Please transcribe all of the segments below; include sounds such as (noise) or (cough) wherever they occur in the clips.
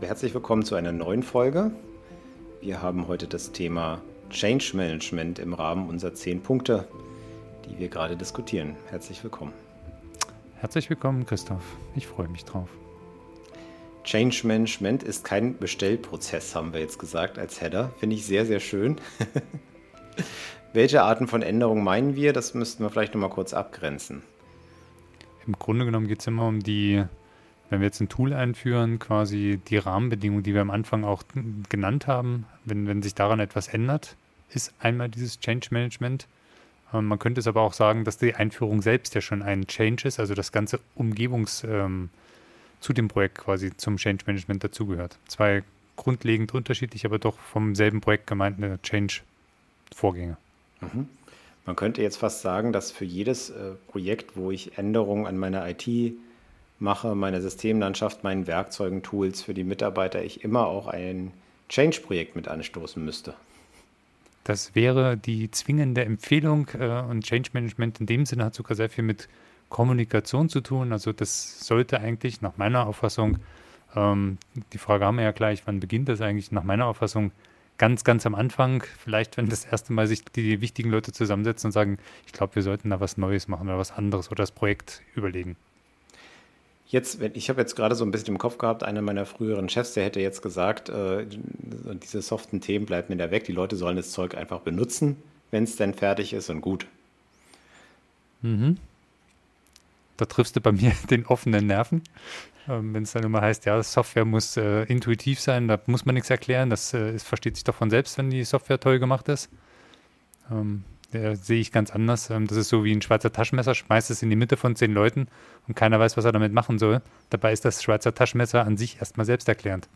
Herzlich willkommen zu einer neuen Folge. Wir haben heute das Thema Change Management im Rahmen unserer zehn Punkte, die wir gerade diskutieren. Herzlich willkommen. Herzlich willkommen, Christoph. Ich freue mich drauf. Change Management ist kein Bestellprozess, haben wir jetzt gesagt als Header. Finde ich sehr, sehr schön. (laughs) Welche Arten von Änderungen meinen wir? Das müssten wir vielleicht nochmal kurz abgrenzen. Im Grunde genommen geht es immer um die wenn wir jetzt ein Tool einführen, quasi die Rahmenbedingungen, die wir am Anfang auch genannt haben, wenn, wenn sich daran etwas ändert, ist einmal dieses Change Management. Ähm, man könnte es aber auch sagen, dass die Einführung selbst ja schon ein Change ist, also das ganze Umgebungs ähm, zu dem Projekt quasi zum Change Management dazugehört. Zwei grundlegend unterschiedlich, aber doch vom selben Projekt gemeinte Change-Vorgänge. Mhm. Man könnte jetzt fast sagen, dass für jedes äh, Projekt, wo ich Änderungen an meiner IT mache, meine Systemlandschaft, meinen Werkzeugen, Tools für die Mitarbeiter, ich immer auch ein Change-Projekt mit anstoßen müsste. Das wäre die zwingende Empfehlung äh, und Change Management in dem Sinne hat sogar sehr viel mit Kommunikation zu tun. Also das sollte eigentlich nach meiner Auffassung, ähm, die Frage haben wir ja gleich, wann beginnt das eigentlich? Nach meiner Auffassung ganz, ganz am Anfang, vielleicht wenn das erste Mal sich die wichtigen Leute zusammensetzen und sagen, ich glaube, wir sollten da was Neues machen oder was anderes oder das Projekt überlegen. Jetzt, ich habe jetzt gerade so ein bisschen im Kopf gehabt, einer meiner früheren Chefs, der hätte jetzt gesagt, äh, diese soften Themen bleiben mir da weg, die Leute sollen das Zeug einfach benutzen, wenn es denn fertig ist und gut. Mhm. Da triffst du bei mir (laughs) den offenen Nerven. Ähm, wenn es dann immer heißt, ja, Software muss äh, intuitiv sein, da muss man nichts erklären, das, äh, versteht sich doch von selbst, wenn die Software toll gemacht ist. Ähm, der sehe ich ganz anders. Ähm, das ist so wie ein Schweizer Taschenmesser, schmeißt es in die Mitte von zehn Leuten und keiner weiß, was er damit machen soll. Dabei ist das Schweizer Taschenmesser an sich erstmal selbsterklärend.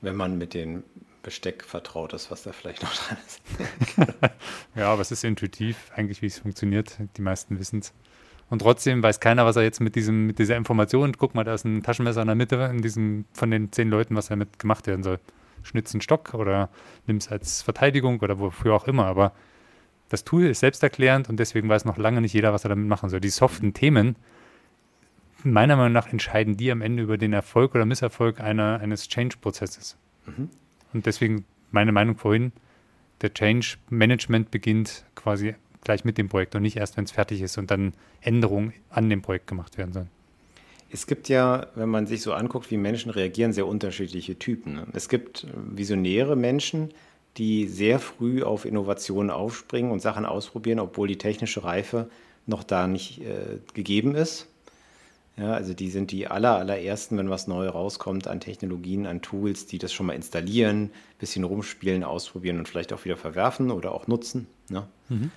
Wenn man mit dem Besteck vertraut ist, was da vielleicht noch dran ist. (laughs) ja, aber es ist intuitiv, eigentlich, wie es funktioniert. Die meisten wissen es. Und trotzdem weiß keiner, was er jetzt mit, diesem, mit dieser Information, guck mal, da ist ein Taschenmesser in der Mitte in diesem, von den zehn Leuten, was damit gemacht werden soll. Schnitz einen Stock oder nimm es als Verteidigung oder wofür auch immer. Aber das Tool ist selbsterklärend und deswegen weiß noch lange nicht jeder, was er damit machen soll. Die soften Themen, meiner Meinung nach, entscheiden die am Ende über den Erfolg oder Misserfolg einer, eines Change-Prozesses. Mhm. Und deswegen meine Meinung vorhin, der Change-Management beginnt quasi gleich mit dem Projekt und nicht erst, wenn es fertig ist und dann Änderungen an dem Projekt gemacht werden sollen. Es gibt ja, wenn man sich so anguckt, wie Menschen reagieren, sehr unterschiedliche Typen. Es gibt visionäre Menschen, die sehr früh auf Innovationen aufspringen und Sachen ausprobieren, obwohl die technische Reife noch da nicht äh, gegeben ist. Ja, also die sind die aller, allerersten, wenn was neu rauskommt an Technologien, an Tools, die das schon mal installieren, bisschen rumspielen, ausprobieren und vielleicht auch wieder verwerfen oder auch nutzen. Ne? Mhm.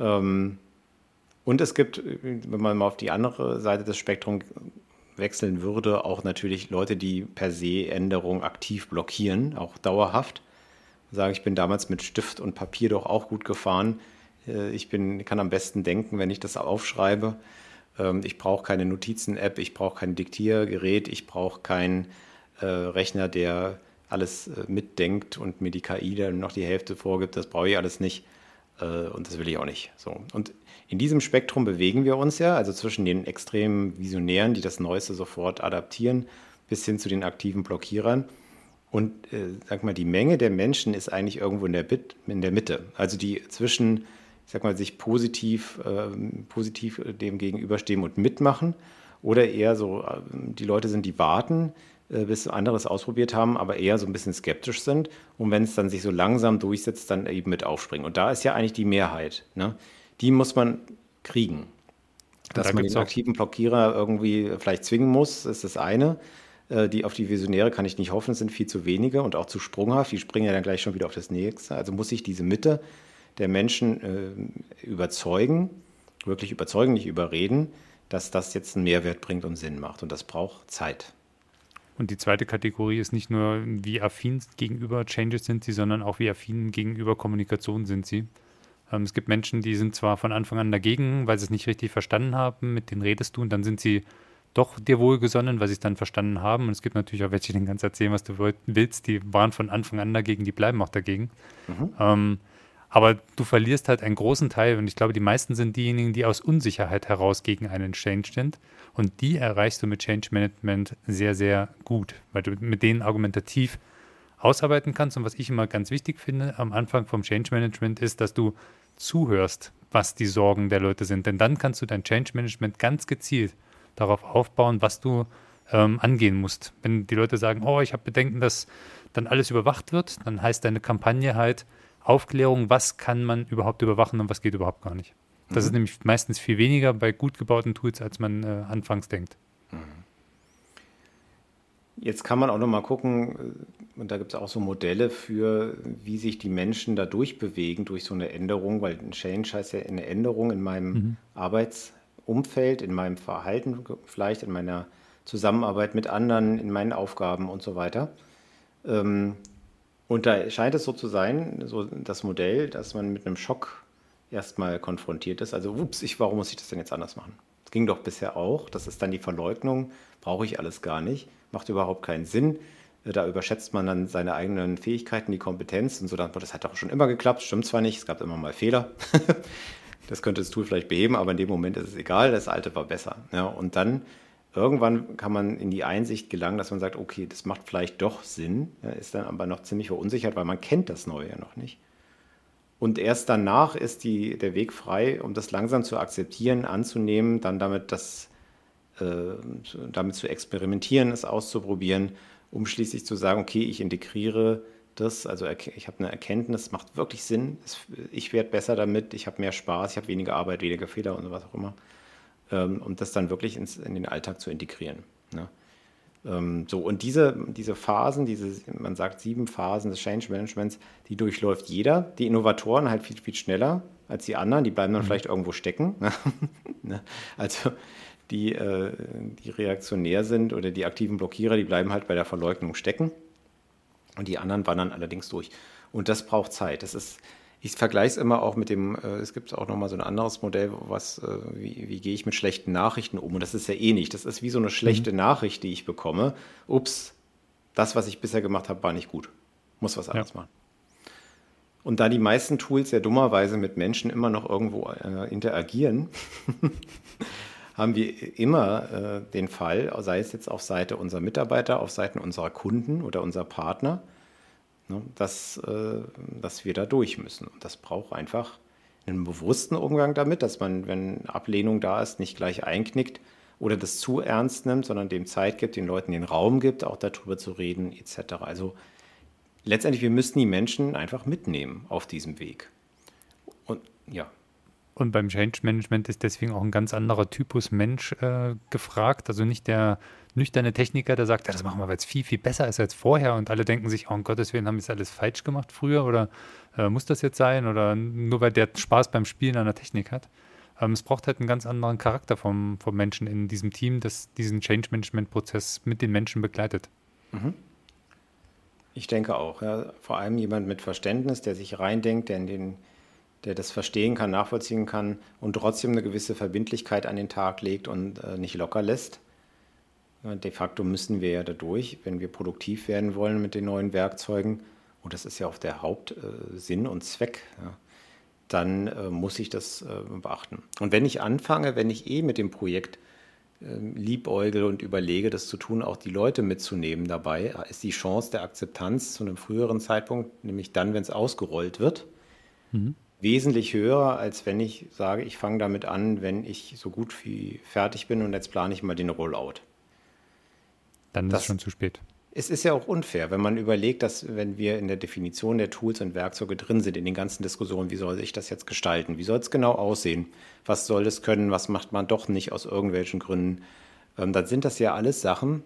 Ähm, und es gibt, wenn man mal auf die andere Seite des Spektrums wechseln würde, auch natürlich Leute, die per se Änderungen aktiv blockieren, auch dauerhaft sage, ich bin damals mit Stift und Papier doch auch gut gefahren. Äh, ich bin, kann am besten denken, wenn ich das aufschreibe. Ähm, ich brauche keine Notizen-App, ich brauche kein Diktiergerät, ich brauche keinen äh, Rechner, der alles äh, mitdenkt und mir die KI dann noch die Hälfte vorgibt. Das brauche ich alles nicht und das will ich auch nicht. So. Und in diesem Spektrum bewegen wir uns ja, also zwischen den extremen Visionären, die das Neueste sofort adaptieren, bis hin zu den aktiven Blockierern. Und äh, sag mal, die Menge der Menschen ist eigentlich irgendwo in der, Bit, in der Mitte. Also die zwischen, ich sag mal, sich positiv, äh, positiv dem gegenüberstehen und mitmachen oder eher so, äh, die Leute sind, die warten, äh, bis anderes ausprobiert haben, aber eher so ein bisschen skeptisch sind. Und wenn es dann sich so langsam durchsetzt, dann eben mit aufspringen. Und da ist ja eigentlich die Mehrheit. Ne? Die muss man kriegen. Dass da man den aktiven Blockierer irgendwie vielleicht zwingen muss, ist das eine. Äh, die auf die Visionäre kann ich nicht hoffen, es sind viel zu wenige und auch zu sprunghaft. Die springen ja dann gleich schon wieder auf das nächste. Also muss ich diese Mitte der Menschen äh, überzeugen, wirklich überzeugen, nicht überreden, dass das jetzt einen Mehrwert bringt und Sinn macht. Und das braucht Zeit. Und die zweite Kategorie ist nicht nur, wie affin gegenüber Changes sind sie, sondern auch wie affin gegenüber Kommunikation sind sie. Ähm, es gibt Menschen, die sind zwar von Anfang an dagegen, weil sie es nicht richtig verstanden haben, mit denen redest du und dann sind sie doch dir wohlgesonnen, weil sie es dann verstanden haben. Und es gibt natürlich auch welche, die ganz erzählen, was du willst, die waren von Anfang an dagegen, die bleiben auch dagegen. Mhm. Ähm, aber du verlierst halt einen großen Teil und ich glaube, die meisten sind diejenigen, die aus Unsicherheit heraus gegen einen Change sind. Und die erreichst du mit Change Management sehr, sehr gut, weil du mit denen argumentativ ausarbeiten kannst. Und was ich immer ganz wichtig finde am Anfang vom Change Management ist, dass du zuhörst, was die Sorgen der Leute sind. Denn dann kannst du dein Change Management ganz gezielt darauf aufbauen, was du ähm, angehen musst. Wenn die Leute sagen, oh, ich habe Bedenken, dass dann alles überwacht wird, dann heißt deine Kampagne halt Aufklärung, was kann man überhaupt überwachen und was geht überhaupt gar nicht. Das mhm. ist nämlich meistens viel weniger bei gut gebauten Tools, als man äh, anfangs denkt. Mhm. Jetzt kann man auch noch mal gucken, äh, und da gibt es auch so Modelle für, wie sich die Menschen da durchbewegen durch so eine Änderung, weil ein Change heißt ja eine Änderung in meinem mhm. Arbeitsumfeld, in meinem Verhalten, vielleicht in meiner Zusammenarbeit mit anderen, in meinen Aufgaben und so weiter. Ähm, und da scheint es so zu sein, so das Modell, dass man mit einem Schock erstmal konfrontiert ist. Also, ups, ich, warum muss ich das denn jetzt anders machen? Das ging doch bisher auch. Das ist dann die Verleugnung, brauche ich alles gar nicht, macht überhaupt keinen Sinn. Da überschätzt man dann seine eigenen Fähigkeiten, die Kompetenz und so. Dann, das hat doch schon immer geklappt, stimmt zwar nicht, es gab immer mal Fehler. (laughs) das könnte das Tool vielleicht beheben, aber in dem Moment ist es egal, das alte war besser. Ja, und dann irgendwann kann man in die Einsicht gelangen, dass man sagt, okay, das macht vielleicht doch Sinn, ja, ist dann aber noch ziemlich verunsichert, weil man kennt das Neue ja noch nicht. Und erst danach ist die, der Weg frei, um das langsam zu akzeptieren, anzunehmen, dann damit, das, äh, damit zu experimentieren, es auszuprobieren, um schließlich zu sagen, okay, ich integriere das, also ich habe eine Erkenntnis, macht wirklich Sinn, ich werde besser damit, ich habe mehr Spaß, ich habe weniger Arbeit, weniger Fehler und was auch immer. Ähm, um das dann wirklich ins, in den Alltag zu integrieren. Ne? Ähm, so, und diese, diese Phasen, diese, man sagt sieben Phasen des Change Managements, die durchläuft jeder. Die Innovatoren halt viel, viel schneller als die anderen, die bleiben dann mhm. vielleicht irgendwo stecken. (laughs) Ne? also die, äh, die reaktionär sind oder die aktiven Blockierer, die bleiben halt bei der Verleugnung stecken. Und die anderen wandern allerdings durch. Und das braucht Zeit. Das ist, ich vergleiche es immer auch mit dem, äh, es gibt auch nochmal so ein anderes Modell, was, äh, wie, wie gehe ich mit schlechten Nachrichten um? Und das ist ja eh nicht. Das ist wie so eine schlechte mhm. Nachricht, die ich bekomme. Ups, das, was ich bisher gemacht habe, war nicht gut. Muss was anderes ja. machen. Und da die meisten Tools ja dummerweise mit Menschen immer noch irgendwo äh, interagieren, (laughs) haben wir immer äh, den Fall, sei es jetzt auf Seite unserer Mitarbeiter, auf Seiten unserer Kunden oder unserer Partner, ne, dass, äh, dass wir da durch müssen. Und das braucht einfach einen bewussten Umgang damit, dass man, wenn Ablehnung da ist, nicht gleich einknickt oder das zu ernst nimmt, sondern dem Zeit gibt, den Leuten den Raum gibt, auch darüber zu reden, etc. Also letztendlich, wir müssen die Menschen einfach mitnehmen auf diesem Weg. Und ja. Und beim Change Management ist deswegen auch ein ganz anderer Typus Mensch äh, gefragt. Also nicht der nüchterne Techniker, der sagt, ja, das machen wir jetzt viel, viel besser ist als vorher und alle denken sich, oh, um Gottes Willen, haben wir das alles falsch gemacht früher oder äh, muss das jetzt sein oder nur weil der Spaß beim Spielen an der Technik hat. Ähm, es braucht halt einen ganz anderen Charakter vom, vom Menschen in diesem Team, das diesen Change Management Prozess mit den Menschen begleitet. Mhm. Ich denke auch. Ja. Vor allem jemand mit Verständnis, der sich reindenkt, der in den der das verstehen kann, nachvollziehen kann und trotzdem eine gewisse Verbindlichkeit an den Tag legt und äh, nicht locker lässt. De facto müssen wir ja dadurch, wenn wir produktiv werden wollen mit den neuen Werkzeugen, und das ist ja auch der Hauptsinn und Zweck, ja, dann äh, muss ich das äh, beachten. Und wenn ich anfange, wenn ich eh mit dem Projekt äh, liebäugel und überlege, das zu tun, auch die Leute mitzunehmen dabei, ist die Chance der Akzeptanz zu einem früheren Zeitpunkt, nämlich dann, wenn es ausgerollt wird, mhm. Wesentlich höher, als wenn ich sage, ich fange damit an, wenn ich so gut wie fertig bin und jetzt plane ich mal den Rollout. Dann das, ist es schon zu spät. Es ist ja auch unfair, wenn man überlegt, dass wenn wir in der Definition der Tools und Werkzeuge drin sind, in den ganzen Diskussionen, wie soll sich das jetzt gestalten? Wie soll es genau aussehen? Was soll es können? Was macht man doch nicht aus irgendwelchen Gründen? Ähm, dann sind das ja alles Sachen,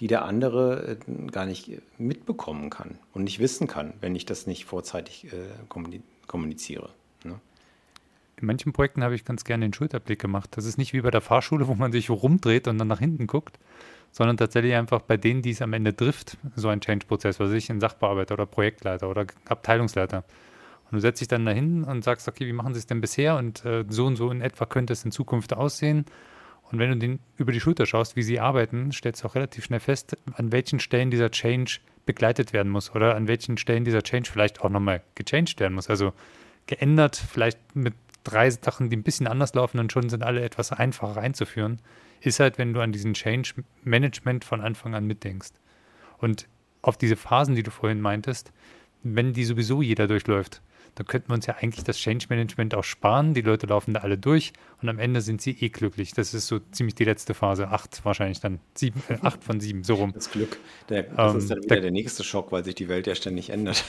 die der andere äh, gar nicht mitbekommen kann und nicht wissen kann, wenn ich das nicht vorzeitig äh, kommuniziere. Ne? In manchen Projekten habe ich ganz gerne den Schulterblick gemacht. Das ist nicht wie bei der Fahrschule, wo man sich rumdreht und dann nach hinten guckt, sondern tatsächlich einfach bei denen, die es am Ende trifft, so ein Change-Prozess, was ich, ein Sachbearbeiter oder Projektleiter oder Abteilungsleiter. Und du setzt dich dann dahin und sagst, okay, wie machen sie es denn bisher und äh, so und so in etwa könnte es in Zukunft aussehen. Und wenn du den über die Schulter schaust, wie sie arbeiten, stellst du auch relativ schnell fest, an welchen Stellen dieser Change begleitet werden muss oder an welchen Stellen dieser Change vielleicht auch nochmal gechanged werden muss. Also geändert, vielleicht mit drei Sachen, die ein bisschen anders laufen und schon sind alle etwas einfacher einzuführen, ist halt, wenn du an diesen Change Management von Anfang an mitdenkst. Und auf diese Phasen, die du vorhin meintest, wenn die sowieso jeder durchläuft, da könnten wir uns ja eigentlich das Change Management auch sparen. Die Leute laufen da alle durch und am Ende sind sie eh glücklich. Das ist so ziemlich die letzte Phase. Acht wahrscheinlich dann. Sieben, äh, acht von sieben, so rum. Das Glück. Der, das ähm, ist dann wieder der, der, nächste Schock, weil sich die Welt ja ständig ändert.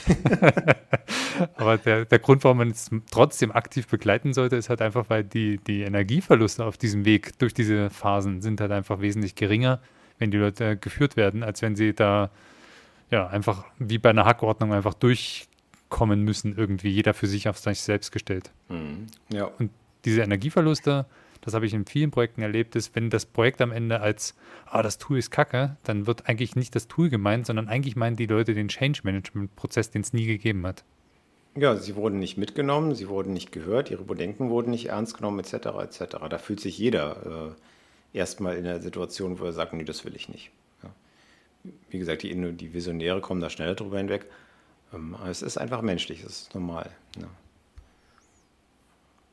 (laughs) Aber der, der Grund, warum man es trotzdem aktiv begleiten sollte, ist halt einfach, weil die, die Energieverluste auf diesem Weg durch diese Phasen sind halt einfach wesentlich geringer, wenn die Leute geführt werden, als wenn sie da ja einfach wie bei einer Hackordnung einfach durch kommen müssen, irgendwie jeder für sich auf sich selbst gestellt. Mhm. Ja. Und diese Energieverluste, das habe ich in vielen Projekten erlebt, ist, wenn das Projekt am Ende als, ah, das Tool ist kacke, dann wird eigentlich nicht das Tool gemeint, sondern eigentlich meinen die Leute den Change Management Prozess, den es nie gegeben hat. Ja, sie wurden nicht mitgenommen, sie wurden nicht gehört, ihre Bedenken wurden nicht ernst genommen, etc. etc. Da fühlt sich jeder äh, erstmal in der Situation, wo er sagt, nee, das will ich nicht. Wie gesagt, die, die Visionäre kommen da schneller drüber hinweg. Ähm, es ist einfach menschlich, es ist normal. Ja.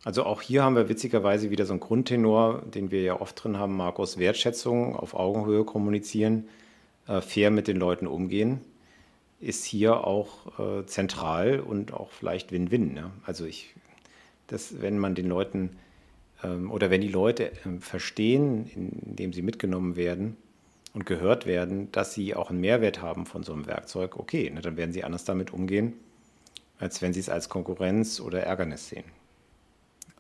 Also auch hier haben wir witzigerweise wieder so einen Grundtenor, den wir ja oft drin haben, Markus, Wertschätzung, auf Augenhöhe kommunizieren, äh, fair mit den Leuten umgehen, ist hier auch äh, zentral und auch vielleicht Win-Win. Ne? Also ich, das, wenn man den Leuten ähm, oder wenn die Leute äh, verstehen, indem sie mitgenommen werden, und gehört werden, dass sie auch einen Mehrwert haben von so einem Werkzeug, okay, ne, dann werden sie anders damit umgehen, als wenn sie es als Konkurrenz oder Ärgernis sehen.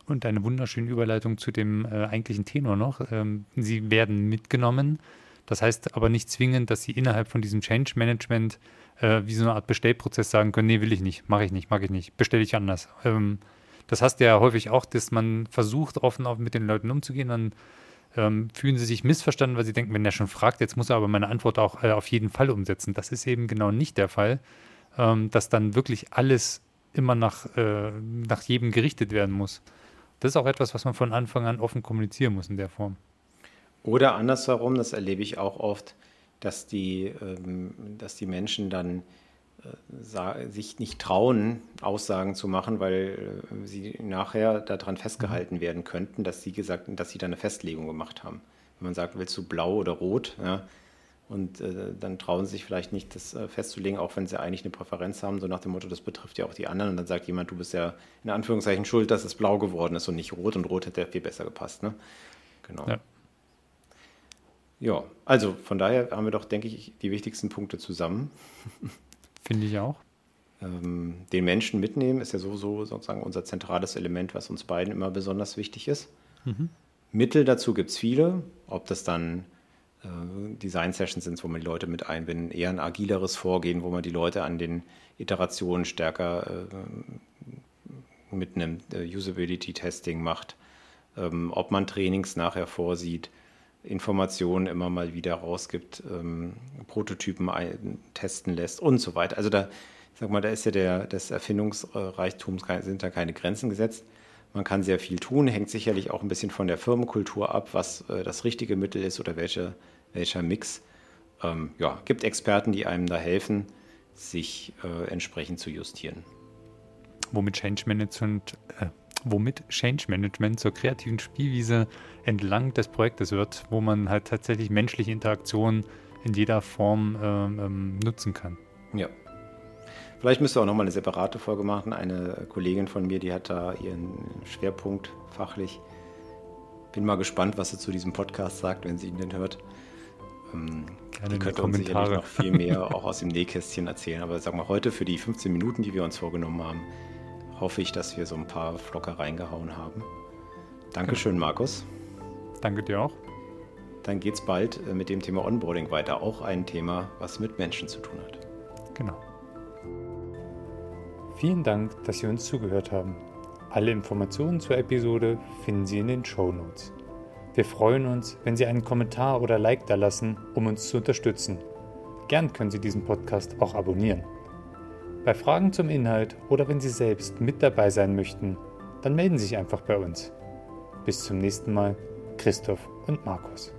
Und eine wunderschöne Überleitung zu dem äh, eigentlichen Tenor noch. Ähm, sie werden mitgenommen. Das heißt aber nicht zwingend, dass sie innerhalb von diesem Change Management äh, wie so eine Art Bestellprozess sagen können, nee, will ich nicht, mache ich nicht, mag ich nicht, bestelle ich anders. Ähm, das hast du ja häufig auch, dass man versucht, offen mit den Leuten umzugehen, dann ähm, fühlen sie sich missverstanden, weil sie denken, wenn der schon fragt, jetzt muss er aber meine Antwort auch äh, auf jeden Fall umsetzen. Das ist eben genau nicht der Fall, ähm, dass dann wirklich alles immer nach, äh, nach jedem gerichtet werden muss. Das ist auch etwas, was man von Anfang an offen kommunizieren muss in der Form. Oder andersherum, das erlebe ich auch oft, dass die, ähm, dass die Menschen dann sich nicht trauen, Aussagen zu machen, weil äh, sie nachher daran festgehalten werden könnten, dass sie gesagt, dass sie da eine Festlegung gemacht haben. Wenn man sagt, willst du blau oder rot, ja, und äh, dann trauen sie sich vielleicht nicht, das äh, festzulegen, auch wenn sie eigentlich eine Präferenz haben, so nach dem Motto, das betrifft ja auch die anderen. Und dann sagt jemand, du bist ja in Anführungszeichen schuld, dass es blau geworden ist und nicht rot. Und rot hätte ja viel besser gepasst. Ne? Genau. Ja. ja, also von daher haben wir doch, denke ich, die wichtigsten Punkte zusammen. (laughs) Finde ich auch. Ähm, den Menschen mitnehmen ist ja sowieso sozusagen unser zentrales Element, was uns beiden immer besonders wichtig ist. Mhm. Mittel dazu gibt es viele, ob das dann äh, Design-Sessions sind, wo man die Leute mit einbinden, eher ein agileres Vorgehen, wo man die Leute an den Iterationen stärker äh, mitnimmt, äh, Usability-Testing macht, ähm, ob man Trainings nachher vorsieht, Informationen immer mal wieder rausgibt, ähm, Prototypen ein, testen lässt und so weiter. Also da, sag mal, da ist ja der, des Erfindungsreichtums sind da keine Grenzen gesetzt. Man kann sehr viel tun, hängt sicherlich auch ein bisschen von der Firmenkultur ab, was äh, das richtige Mittel ist oder welche, welcher Mix. Ähm, ja, gibt Experten, die einem da helfen, sich äh, entsprechend zu justieren. Womit Change Management, äh, womit Change Management zur kreativen Spielwiese entlang des Projektes wird, wo man halt tatsächlich menschliche Interaktionen in jeder Form ähm, ähm, nutzen kann. Ja. Vielleicht müsste auch nochmal eine separate Folge machen. Eine Kollegin von mir, die hat da ihren Schwerpunkt fachlich. Bin mal gespannt, was sie zu diesem Podcast sagt, wenn sie ihn denn hört. Ähm, die könnte uns sicherlich noch viel mehr auch aus dem Nähkästchen erzählen. Aber sagen wir heute für die 15 Minuten, die wir uns vorgenommen haben, hoffe ich, dass wir so ein paar Flocker reingehauen haben. Dankeschön, Markus. Danke dir auch. Dann geht es bald äh, mit dem Thema Onboarding weiter. Auch ein Thema, was mit Menschen zu tun hat. Genau. Vielen Dank, dass Sie uns zugehört haben. Alle Informationen zur Episode finden Sie in den Show Notes. Wir freuen uns, wenn Sie einen Kommentar oder Like da lassen, um uns zu unterstützen. Gern können Sie diesen Podcast auch abonnieren. Bei Fragen zum Inhalt oder wenn Sie selbst mit dabei sein möchten, dann melden Sie sich einfach bei uns. Bis zum nächsten Mal, Christoph und Markus.